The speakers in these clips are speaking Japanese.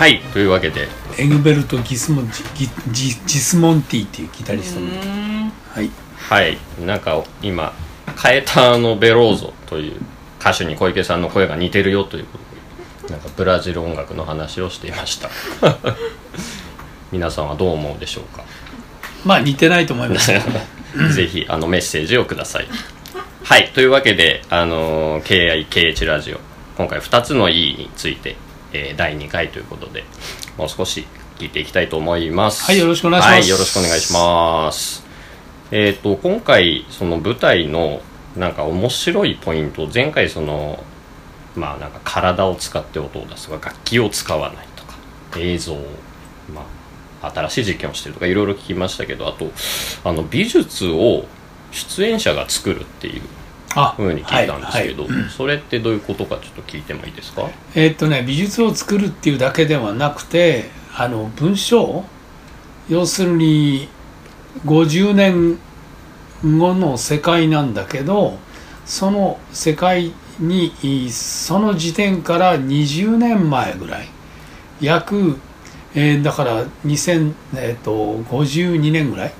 はい。というわけで。エグベルト・ギスモンギギジスモンティっていうギタリストのはい。はい。なんか今カエターノ・ベローゾという歌手に小池さんの声が似てるよということでなんかブラジル音楽の話をしていました。皆さんはどう思うでしょうか？まあ似てないと思います。ぜひあのメッセージをください。はい。というわけであの KIKH ラジオ。今回2つの E について、えー第2回ということでもう少し聞いていきたいと思います。はいよろしくお願いします。はいよろしくお願いします。えっ、と今回その舞台のなんか面白いポイント前回そのまあなんか体を使って音を出すとか楽器を使わないとか映像をまあ新しい実験をしてるとかいろいろ聞きましたけどあとあの美術を出演者が作るっていうあふうに聞いたんですけど、はいはい。それってどういうことかちょっと聞いてもいいですか？えーっとね美術を作るっていうだけではなくてあの文章？要するに50年後の世界なんだけどその世界にその時点から20年前ぐらい。約、えーだから2000、えーっと52年ぐらい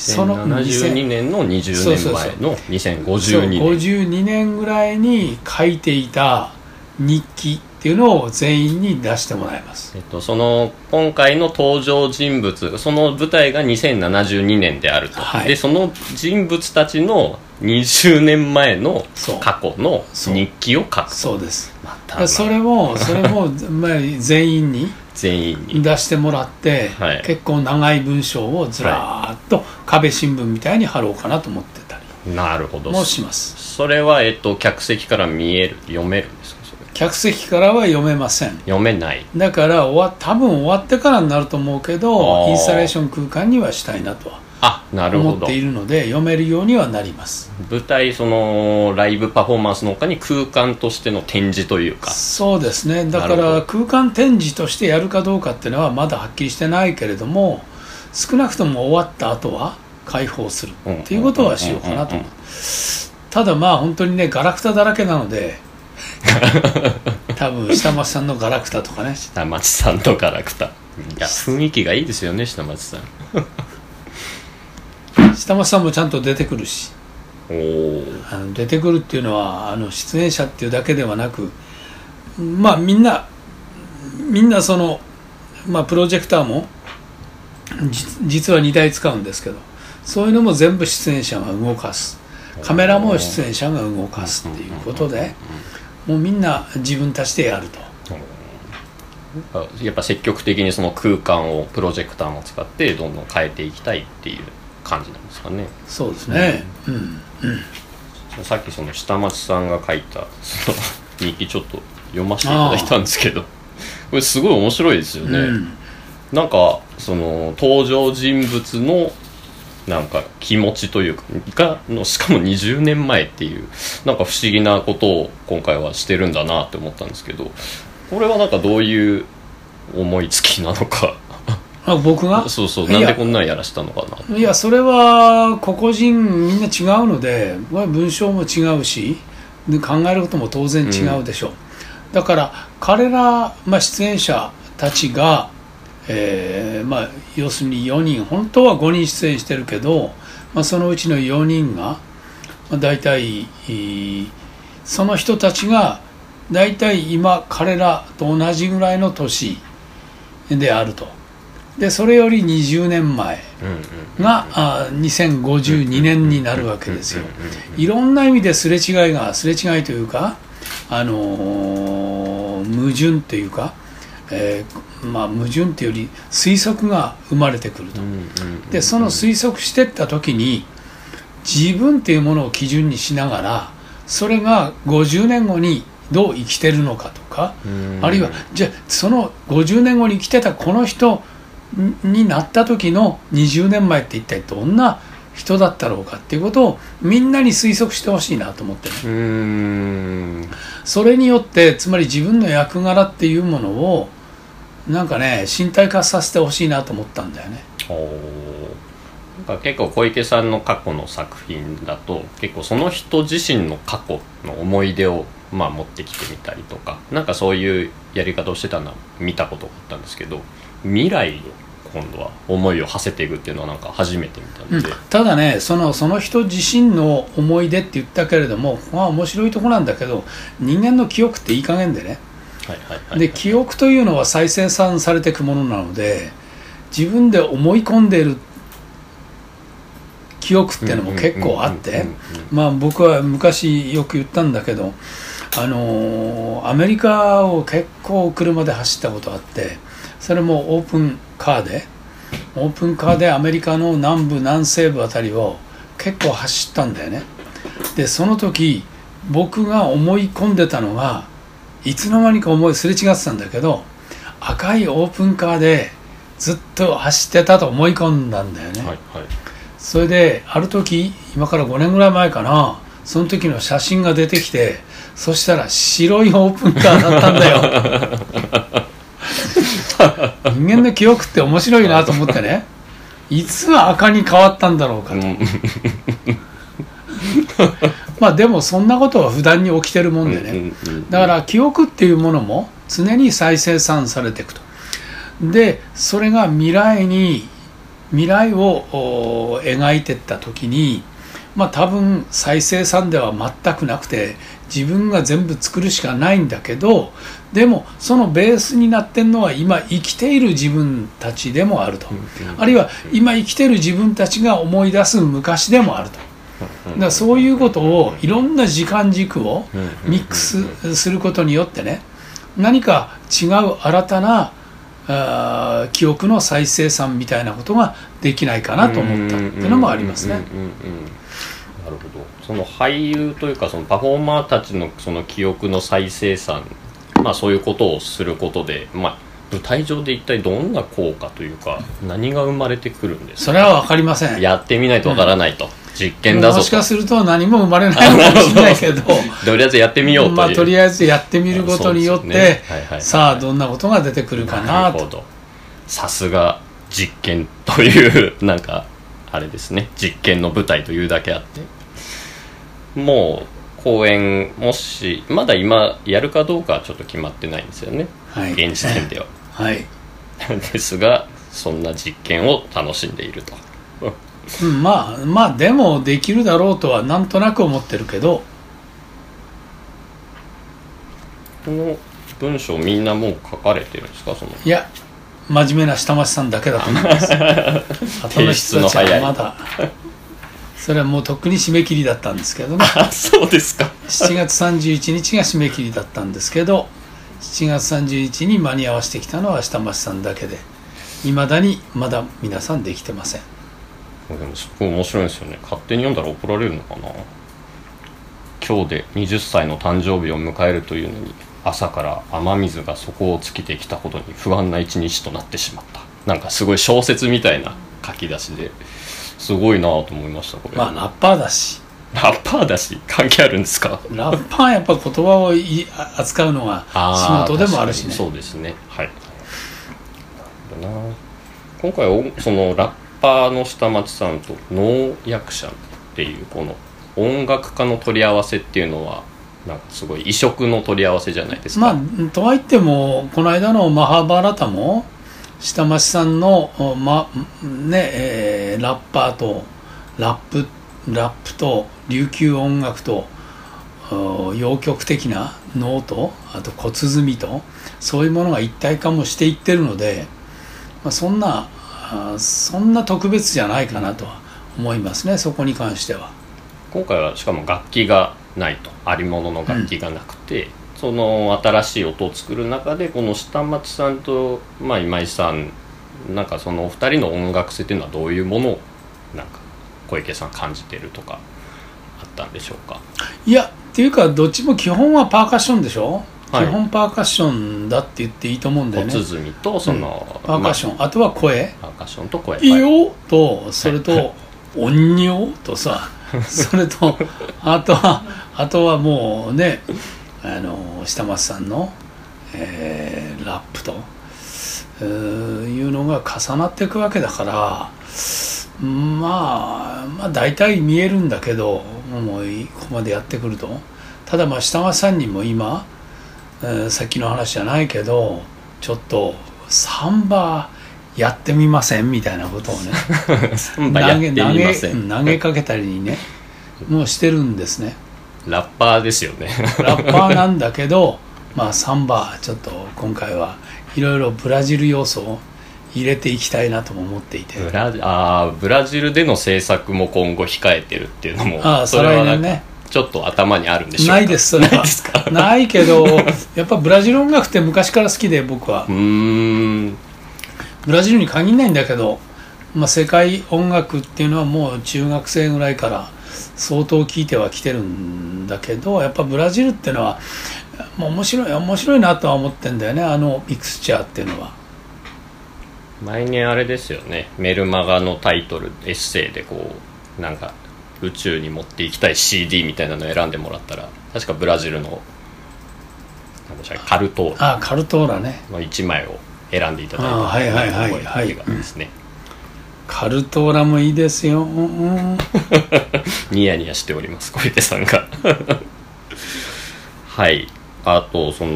その72年の20年前のそう2052年。52年ぐらいに書いていた日記っていうのを全員に出してもらいます。えっと、その今回の登場人物その舞台が2072年であると、はい。でその人物たちの20年前の過去の日記を書くそうです。またそれもそれも、まあ、全員に全員に。出してもらって、はい。結構長い文章をずらーっと壁新聞みたいに貼ろうかなと思ってたり。なるほど。もします。それは、えっと、客席から見える読めるんですか？客席からは読めません。読めない。だから終わ多分終わってからになると思うけあどー。インスタレーション空間にはしたいなとはあなるほど。思っているので読めるようにはなります。舞台そのライブパフォーマンスの他に空間としての展示というか。そうですね。だかなるほら空間展示としてやるかどうかっていうのはまだはっきりしてないけれども少なくとも終わった後は開放するっていうことはしようかなと。思うただまあ本当にねガラクタだらけなので 多分下町さんのガラクタとかね。下町さんとガラクタ。いや雰囲気がいいですよね下町さん下町さんもちゃんと出てくるし。あの出てくるっていうのはあの出演者っていうだけではなくまあみんなみんなその、まあ、プロジェクターもじ実は2台使うんですけどそういうのも全部出演者が動かす。カメラも出演者が動かすっていうことでもうみんな自分たちでやると。やっぱ積極的にその空間をプロジェクターも使ってどんどん変えていきたいっていう感じなんですかね。そうですね。うん。さっきその下町さんが書いたその 日記ちょっと読ませていただいたんですけどこれすごい面白いですよね、うん。なんかその登場人物のなんか気持ちというかがのしかも20年前っていうなんか不思議なことを今回はしてるんだなって思ったんですけどこれはなんかどういう思いつきなのかあ僕が？そうそうなんでこんなんやらしたのかな。いやそれは個々人みんな違うので、まあ、文章も違うしで考えることも当然違うでしょう、だから彼ら、まあ、出演者たちが、えーまあ、要するに4人本当は5人出演してるけど、まあ、そのうちの4人が、まあ、大体えーその人たちが大体今彼らと同じぐらいの年であるとでそれより20年前があ2052年になるわけですよ。いろんな意味ですれ違いがすれ違いというか、あのー矛盾というか、えーまあ、矛盾というより推測が生まれてくると。でその推測していった時に自分というものを基準にしながらそれが50年後にどう生きてるのかとかうん。あるいはじゃあその50年後に生きてたこの人になった時の20年前って一体どんな人だったろうかっていうことをみんなに推測してほしいなと思ってね。それによってつまり自分の役柄っていうものをなんかね身体化させてほしいなと思ったんだよね。おなんか結構小池さんの過去の作品だと結構その人自身の過去の思い出をまあ持ってきてみたりとかなんかそういうやり方をしてたのは見たことがあったんですけど未来に今度は思いを馳せていくっていうのはなんか初めて見たうん。ので、ただねそのその人自身の思い出って言ったけれどもまあ面白いところなんだけど人間の記憶っていい加減でね。はいはいはいで記憶というのは再生産されていくものなので自分で思い込んでいる記憶っていうのも結構あってうんうんうんうん。まあ僕は昔よく言ったんだけどあのーアメリカを結構車で走ったことあってそれもオープンカーでオープンカーでアメリカの南部南西部あたりを結構走ったんだよね。でその時僕が思い込んでたのがいつの間にか思いすれ違ってたんだけど赤いオープンカーでずっと走ってたと思い込んだんだよね、はいはい。それである時今から5年ぐらい前かなその時の写真が出てきてそしたら白いオープンカーだったんだよ 人間の記憶って面白いなと思ってね。いつ赤に変わったんだろうかと、うん。まあでもそんなことは普段に起きてるもんでね、だから記憶っていうものも常に再生産されていくと。でそれが未来に未来をお描いていった時にまあ多分再生産では全くなくて自分が全部作るしかないんだけどでもそのベースになってるのは今生きている自分たちでもあると。あるいは今生きている自分たちが思い出す昔でもあると。だからそういうことをいろんな時間軸をミックスすることによってね何か違う新たなあー記憶の再生産みたいなことができないかなと思った。っていうのもありますね。なるほどその俳優というかそのパフォーマーたちのその記憶の再生産まあそういうことをすることでまあ舞台上で一体どんな効果というか何が生まれてくるんですか？それは分かりません。やってみないとわからないと、実験だぞもしかとすると何も生まれないのかも しれないけど、とりあえずやってみようとまあとりあえずやってみることによって、はいはいはい。さあどんなことが出てくるかなと。さすが実験という なんかあれですね。実験の舞台というだけあって。もう公演もしまだ今やるかどうかはちょっと決まってないんですよね、はい。現時点では。はい。ですがそんな実験を楽しんでいると。うんまあまあでもできるだろうとはなんとなく思ってるけど、この文章みんなもう書かれてるんですか？その。いや真面目な下町さんだけだと思います。後の人たちはまだ。それはもうとっくに締め切りだったんですけどね。あそうですか。7月31日が締め切りだったんですけど7月31日に間に合わせてきたのは下町さんだけでいまだにまだ皆さんできてません。でもすごい面白いですよね。勝手に読んだら怒られるのかな。今日で20歳の誕生日を迎えるというのに朝から雨水が底を尽きてきたことに不安な一日となってしまった。なんかすごい小説みたいな書き出しですごいなと思いましたこれ、まあラッパーだし。ラッパーだし？関係あるんですか？ラッパーはやっぱ言葉をい扱うのが仕事でもあるしね。そうですね。はい。今回おそのラッパーの下町さんと能役者っていうこの音楽家の取り合わせっていうのはなんかすごい異色の取り合わせじゃないですか、まあとはいってもこの間のマハバラタも下町さんの、おまねえーラッパーとラップラップと琉球音楽とお洋曲的な能とあと小鼓とそういうものが一体化もしていってるので、まあ、そんなあそんな特別じゃないかなとは思いますねそこに関しては。今回はしかも楽器がないとありものの楽器がなくて、その新しい音を作る中でこの下町さんと、まあ、今井さんなんかそのお二人の音楽性っていうのはどういうものをなんか小池さん感じてるとかあったんでしょうか？いやっていうかどっちも基本はパーカッションでしょ、はい。基本パーカッションだって言っていいと思うんだよね。小鼓とその、パーカッション、まあ、とは声。あパーカッションと声「いいよ」とそれと「音量」とさ それとあとはあとはもうねあの下松さんの、えーラップと。えーいうのが重なっていくわけだからまあまあ大体見えるんだけどもうここまでやってくると。ただまあ下松さんにも今えーさっきの話じゃないけどちょっとサンバやってみませんみたいなことをね 投げうんん投げかけたりねもうしてるんですね。ラッパーですよね。ラッパーなんだけどまあサンバちょっと今回はいろいろブラジル要素を入れていきたいなとも思っていて。ブラあーブラジルでの制作も今後控えてるっていうのもああそれはね。ちょっと頭にあるんでしょうか？ないですそれは。ないですかないけどやっぱブラジル音楽って昔から好きで僕は。うーん。ブラジルに限らないんだけど、まあ、世界音楽っていうのはもう中学生ぐらいから相当聴いてはきてるんだけどやっぱブラジルっていうのはもう面白い面白いなとは思ってんだよねあのミクスチャーっていうのは。毎年あれですよね。メルマガのタイトルエッセイでこうなんか宇宙に持っていきたい CD みたいなのを選んでもらったら確かブラジルのなんでしたっけカルトーラ。ああカルトーラね。の1枚を選んでいただいたあはいはいはい覚えがありますね、カルトーラもいいですよ、うん。う んニヤニヤしております小出さんが。はいあとその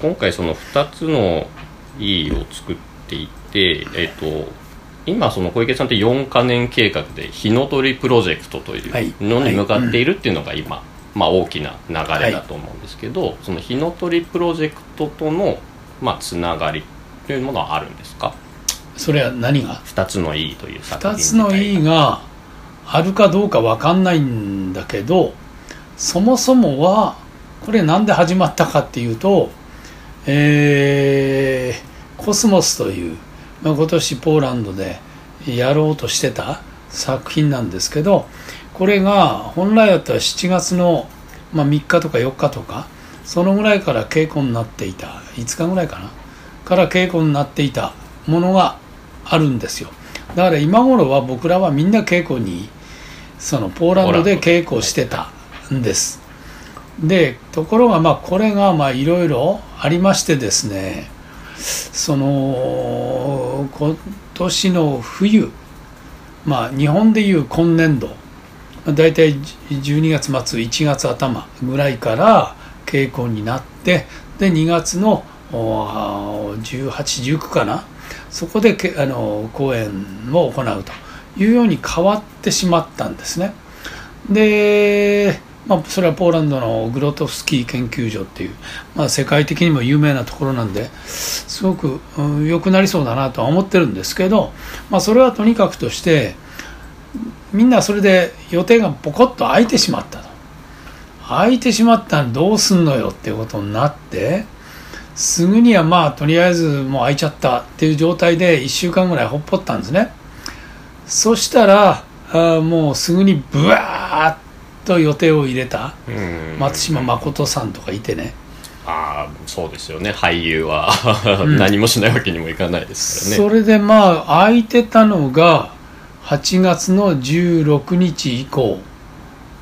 今回その2つの E を作っていてえっ、と今その小池さんって4カ年計画で火の鳥プロジェクトというはい。のに向かっているっていうのが今、まあ、大きな流れだと思うんですけど、その火の鳥プロジェクトとの、まあ、つながりというものはあるんですか？それは何が？2つの E という作品2つの E があるかどうか分かんないんだけどそもそもはこれなんで始まったかっていうと、えーコスモスという、まあ、今年ポーランドでやろうとしてた作品なんですけどこれが本来だったら7月の、まあ、3日とか4日とかそのぐらいから稽古になっていた。5日ぐらいかな。から稽古になっていたものがあるんですよ。だから今頃は僕らはみんな稽古にそのポーランドで。稽古してたんですでところがまあこれがまあいろいろありましてですねその今年の冬まあ日本でいう今年度だいたい12月末1月頭ぐらいから稽古になってで2月の1819かなそこであの公演を行うというように変わってしまったんですね。で、まあ、それはポーランドのグロトフスキー研究所っていう、まあ、世界的にも有名なところなんですごくうん良くなりそうだなとは思ってるんですけど、まあ、それはとにかくとしてみんなそれで予定がポコッと空いてしまったと。空いてしまったらどうすんのよっていうことになってすぐにはまあとりあえずもう空いちゃったっていう状態で1週間ぐらいほっぽったんですね。そしたらあもうすぐにブワーッと予定を入れたうん。松島誠さんとかいてね。ああそうですよね。俳優はん。何もしないわけにもいかないですからね、それでまあ空いてたのが8月の16日以降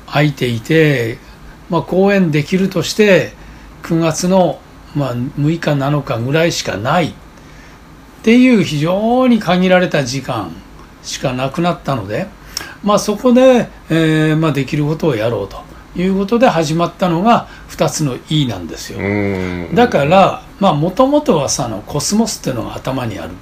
空いていて、まあ、公演できるとして9月の、まあ、6日7日ぐらいしかない。っていう非常に限られた時間しかなくなったので、まあ、そこで、えーまあ、できることをやろうということで始まったのが2つの E なんですよ。うん。だからまあもともとはさあのコスモスっていうのが頭にある。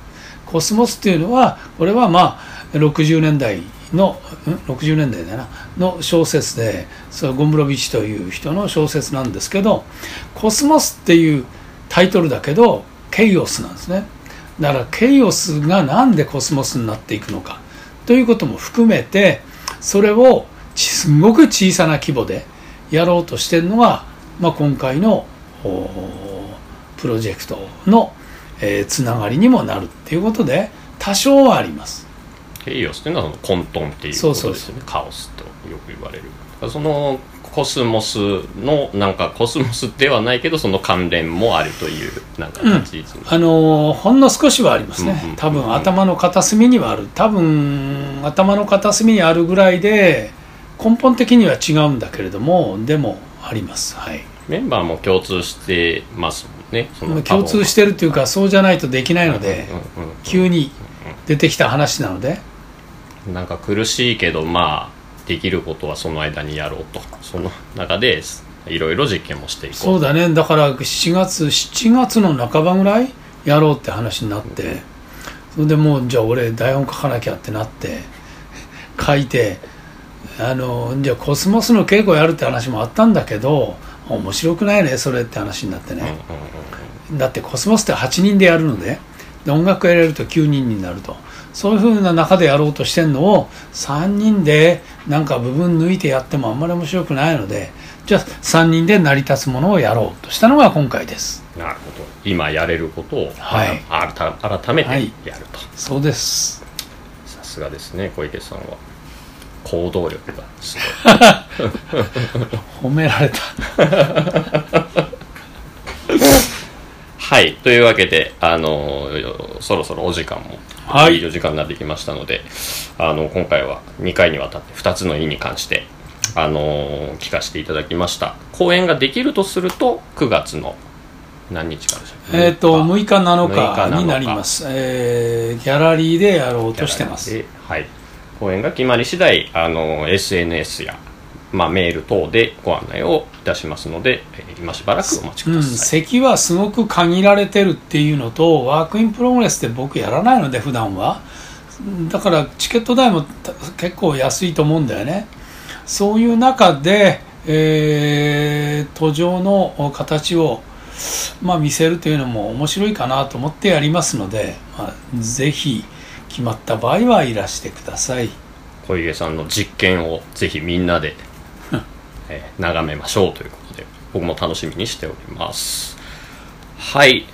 コスモスっていうのはこれはまあ60年代のん？60年代だな。の小説でそれゴンブロビッチという人の小説なんですけどコスモスっていうタイトルだけどケイオスなんですね。だからケイオスがなんでコスモスになっていくのかということも含めてそれをすごく小さな規模でやろうとしてるのが、まあ、今回のプロジェクトの、えーつながりにもなるっていうことで多少はあります。ケイオスっていうのはその混沌っていうことですよね。カオスとよく言われる。そのコスモスのなんかコスモスではないけどその関連もあるというなんか立ち位置に、あのーほんの少しはありますね。うんうん多分頭の片隅にはある。多分頭の片隅にあるぐらいで根本的には違うんだけれどもでもあります。はい。メンバーも共通してますもんね。共通してるっていうかそうじゃないとできないのでうんうんうん。急に出てきた話なのでなんか苦しいけどまあできることはその間にやろうと。その中でいろいろ実験もしていこうそうだね。だから7月7月の半ばぐらいやろうって話になって、それでもうじゃあ俺台本書かなきゃってなって書いてあのじゃあコスモスの稽古やるって話もあったんだけど面白くないねそれって話になってうんうんね、だってコスモスって8人でやるのでで音楽やれると9人になるとそういうふうな中でやろうとしてるのを3人でなんか部分抜いてやってもあんまり面白くないのでじゃあ3人で成り立つものをやろうとしたのが今回です。うんなるほど。今やれることを、はい。改めてはい。やると、そうです。さすがですね小池さんは。行動力がすごい。褒められた はい。というわけであのそろそろお時間も、はい。いいお時間になってきましたのであの今回は2回にわたって2つの意に関してあの聞かせていただきました。公演ができるとすると9月の何日からでしょうえっと6日。7 6日7日になります、えーギャラリーでやろうとしてます。ではい。公演が決まり次第あの SNS や、まあ、メール等でご案内をいたしますので、えー今しばらくお待ちくうん、ださい、席はすごく限られてるっていうのと work in progress って僕やらないので普段は。だからチケット代もた結構安いと思うんだよね。そういう中で、えー途上の形を、まあ、見せるというのも面白いかなと思ってやりますので、まあ、ぜひ決まった場合はいらしてください。小池さんの実験をぜひみんなで、えー眺めましょうということで僕も楽しみにしております。はい。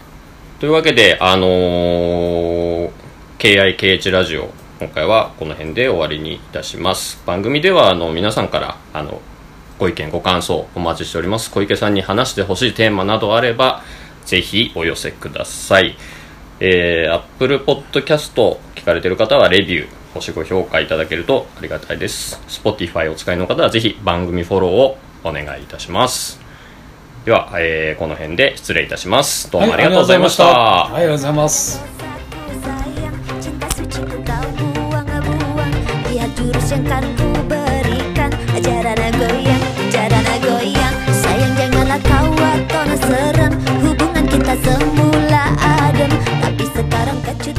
というわけであのー KIKH ラジオ今回はこの辺で終わりにいたします。番組ではあの皆さんからあのご意見ご感想お待ちしております。小池さんに話してほしいテーマなどあればぜひお寄せください。えー、Apple Podcast 聞かれてる方はレビュー、星ご評価いただけるとありがたいです。Spotify お使いの方はぜひ番組フォローをお願いいたします。では、えー、この辺で失礼いたします。どうもありがとうございました、はい、ありがとうございます「semula adem tapi sekarang kecut